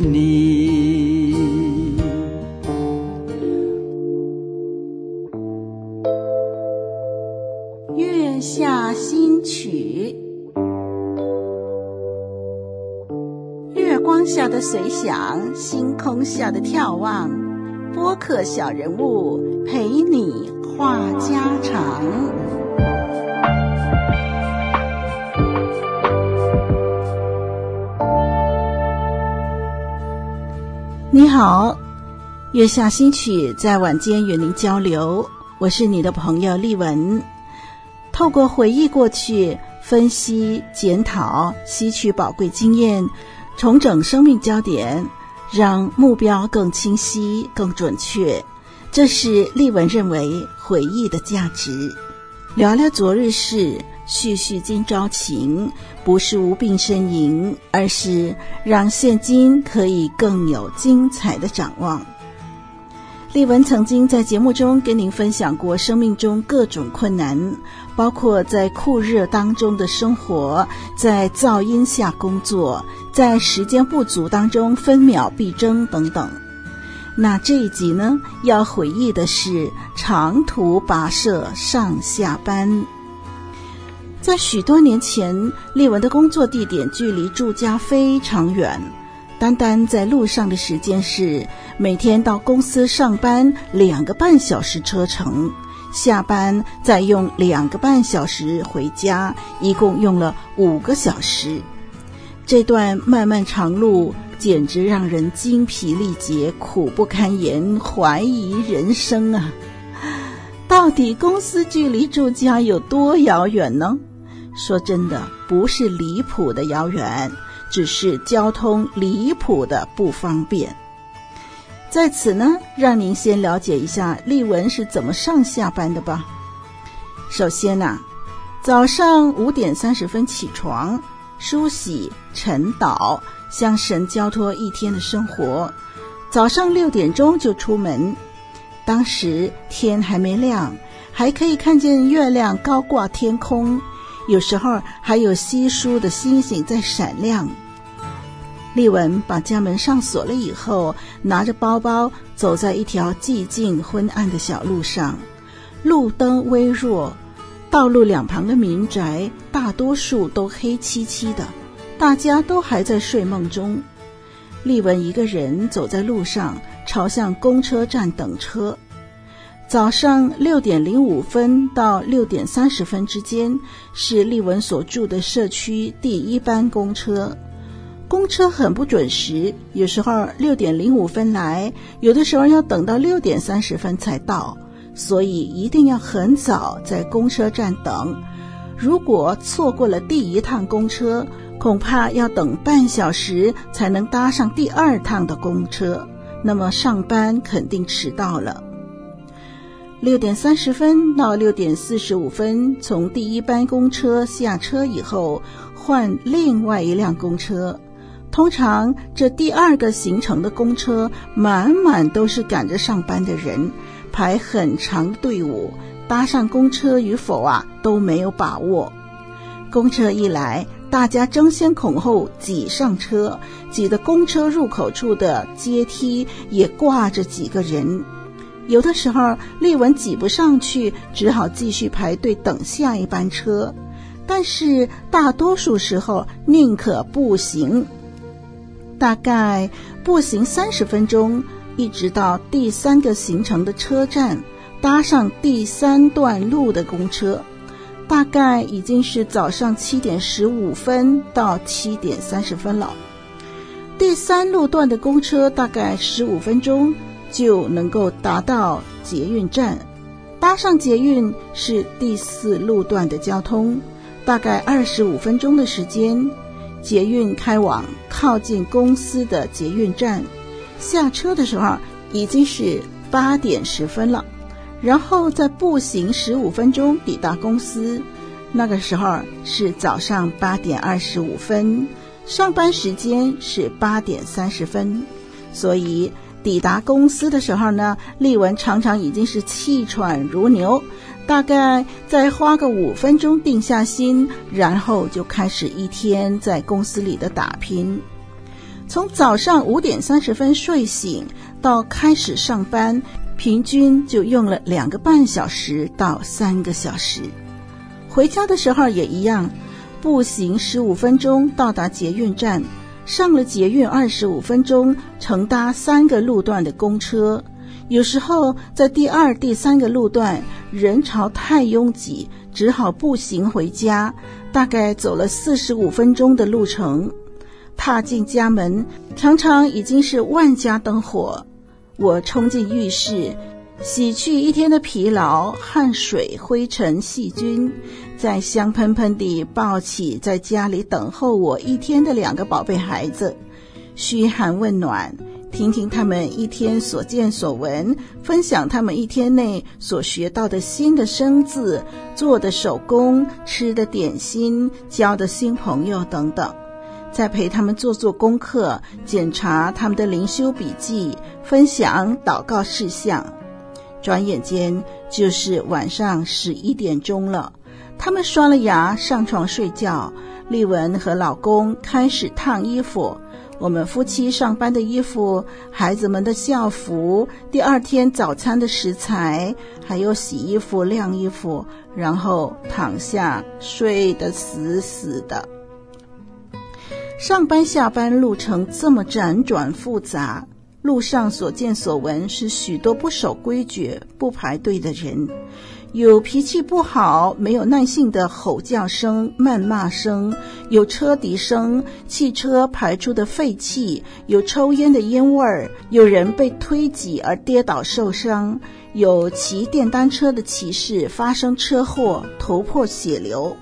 你。月下新曲，月光下的随想，星空下的眺望，播客小人物陪你话家常。你好，月下新曲在晚间与您交流，我是你的朋友丽文。透过回忆过去，分析检讨，吸取宝贵经验，重整生命焦点，让目标更清晰、更准确。这是丽文认为回忆的价值。聊聊昨日事，续续今朝情，不是无病呻吟，而是让现今可以更有精彩的展望。丽文曾经在节目中跟您分享过生命中各种困难，包括在酷热当中的生活，在噪音下工作，在时间不足当中分秒必争等等。那这一集呢，要回忆的是长途跋涉上下班。在许多年前，丽文的工作地点距离住家非常远。单单在路上的时间是每天到公司上班两个半小时车程，下班再用两个半小时回家，一共用了五个小时。这段漫漫长路简直让人精疲力竭、苦不堪言、怀疑人生啊！到底公司距离住家有多遥远呢？说真的，不是离谱的遥远。只是交通离谱的不方便。在此呢，让您先了解一下丽文是怎么上下班的吧。首先呐、啊，早上五点三十分起床，梳洗晨祷，向神交托一天的生活。早上六点钟就出门，当时天还没亮，还可以看见月亮高挂天空，有时候还有稀疏的星星在闪亮。丽文把家门上锁了以后，拿着包包走在一条寂静昏暗的小路上，路灯微弱，道路两旁的民宅大多数都黑漆漆的，大家都还在睡梦中。丽文一个人走在路上，朝向公车站等车。早上六点零五分到六点三十分之间，是丽文所住的社区第一班公车。公车很不准时，有时候六点零五分来，有的时候要等到六点三十分才到，所以一定要很早在公车站等。如果错过了第一趟公车，恐怕要等半小时才能搭上第二趟的公车，那么上班肯定迟到了。六点三十分到六点四十五分，从第一班公车下车以后，换另外一辆公车。通常这第二个行程的公车满满都是赶着上班的人，排很长的队伍，搭上公车与否啊都没有把握。公车一来，大家争先恐后挤上车，挤得公车入口处的阶梯也挂着几个人。有的时候丽文挤不上去，只好继续排队等下一班车，但是大多数时候宁可步行。大概步行三十分钟，一直到第三个行程的车站，搭上第三段路的公车。大概已经是早上七点十五分到七点三十分了。第三路段的公车大概十五分钟就能够达到捷运站，搭上捷运是第四路段的交通，大概二十五分钟的时间，捷运开往靠近公司的捷运站，下车的时候已经是八点十分了。然后再步行十五分钟抵达公司，那个时候是早上八点二十五分，上班时间是八点三十分，所以抵达公司的时候呢，丽文常常已经是气喘如牛，大概再花个五分钟定下心，然后就开始一天在公司里的打拼，从早上五点三十分睡醒到开始上班。平均就用了两个半小时到三个小时，回家的时候也一样，步行十五分钟到达捷运站，上了捷运二十五分钟，乘搭三个路段的公车。有时候在第二、第三个路段人潮太拥挤，只好步行回家，大概走了四十五分钟的路程。踏进家门，常常已经是万家灯火。我冲进浴室，洗去一天的疲劳、汗水、灰尘、细菌，再香喷喷地抱起在家里等候我一天的两个宝贝孩子，嘘寒问暖，听听他们一天所见所闻，分享他们一天内所学到的新的生字、做的手工、吃的点心、交的新朋友等等。再陪他们做做功课，检查他们的灵修笔记，分享祷告事项。转眼间就是晚上十一点钟了。他们刷了牙，上床睡觉。丽文和老公开始烫衣服。我们夫妻上班的衣服，孩子们的校服，第二天早餐的食材，还有洗衣服、晾衣服，然后躺下睡得死死的。上班下班路程这么辗转复杂，路上所见所闻是许多不守规矩、不排队的人，有脾气不好、没有耐性的吼叫声、谩骂声，有车笛声、汽车排出的废气，有抽烟的烟味儿，有人被推挤而跌倒受伤，有骑电单车的骑士发生车祸头破血流。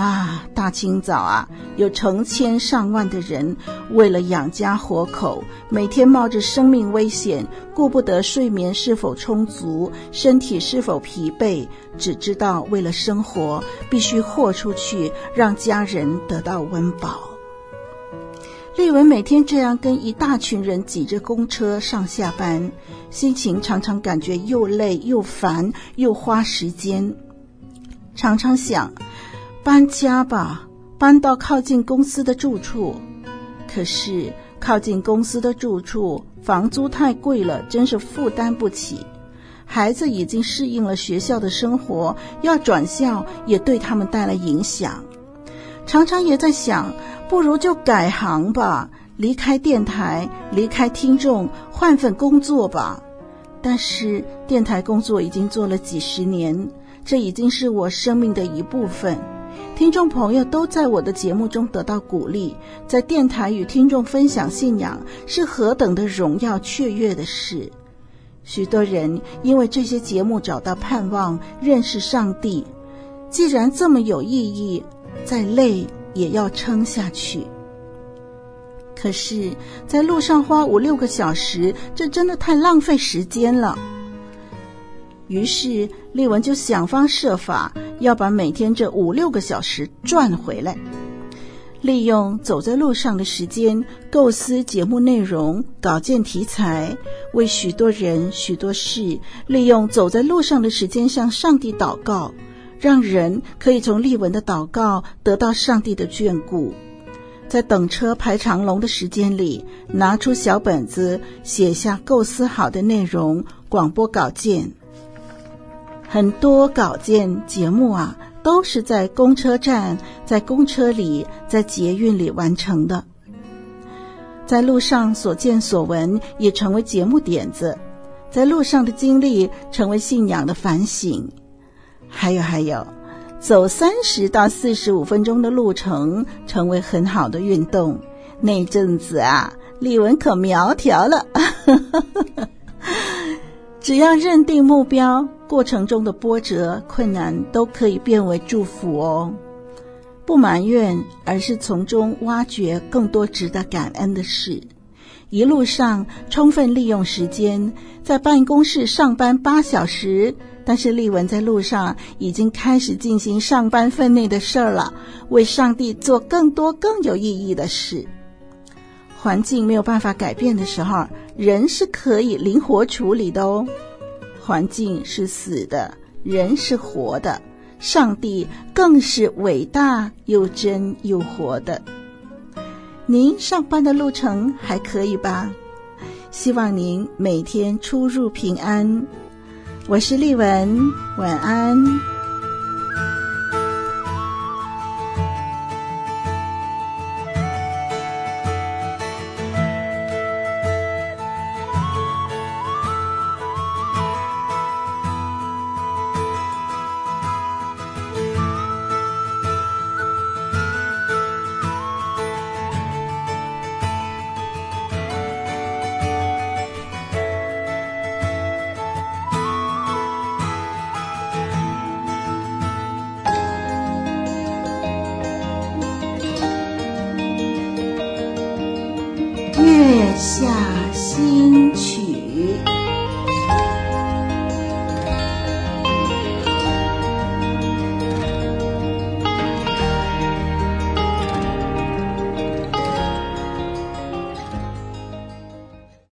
啊，大清早啊，有成千上万的人为了养家活口，每天冒着生命危险，顾不得睡眠是否充足，身体是否疲惫，只知道为了生活必须豁出去，让家人得到温饱。丽文每天这样跟一大群人挤着公车上下班，心情常常感觉又累又烦又花时间，常常想。搬家吧，搬到靠近公司的住处。可是靠近公司的住处，房租太贵了，真是负担不起。孩子已经适应了学校的生活，要转校也对他们带来影响。常常也在想，不如就改行吧，离开电台，离开听众，换份工作吧。但是电台工作已经做了几十年，这已经是我生命的一部分。听众朋友都在我的节目中得到鼓励，在电台与听众分享信仰是何等的荣耀雀跃的事。许多人因为这些节目找到盼望，认识上帝。既然这么有意义，再累也要撑下去。可是，在路上花五六个小时，这真的太浪费时间了。于是，丽文就想方设法要把每天这五六个小时赚回来，利用走在路上的时间构思节目内容、稿件题材，为许多人、许多事，利用走在路上的时间向上帝祷告，让人可以从丽文的祷告得到上帝的眷顾。在等车排长龙的时间里，拿出小本子写下构思好的内容、广播稿件。很多稿件节目啊，都是在公车站、在公车里、在捷运里完成的。在路上所见所闻也成为节目点子，在路上的经历成为信仰的反省。还有还有，走三十到四十五分钟的路程，成为很好的运动。那阵子啊，丽文可苗条了。只要认定目标，过程中的波折、困难都可以变为祝福哦。不埋怨，而是从中挖掘更多值得感恩的事。一路上充分利用时间，在办公室上班八小时，但是丽文在路上已经开始进行上班分内的事儿了，为上帝做更多更有意义的事。环境没有办法改变的时候，人是可以灵活处理的哦。环境是死的，人是活的，上帝更是伟大又真又活的。您上班的路程还可以吧？希望您每天出入平安。我是丽文，晚安。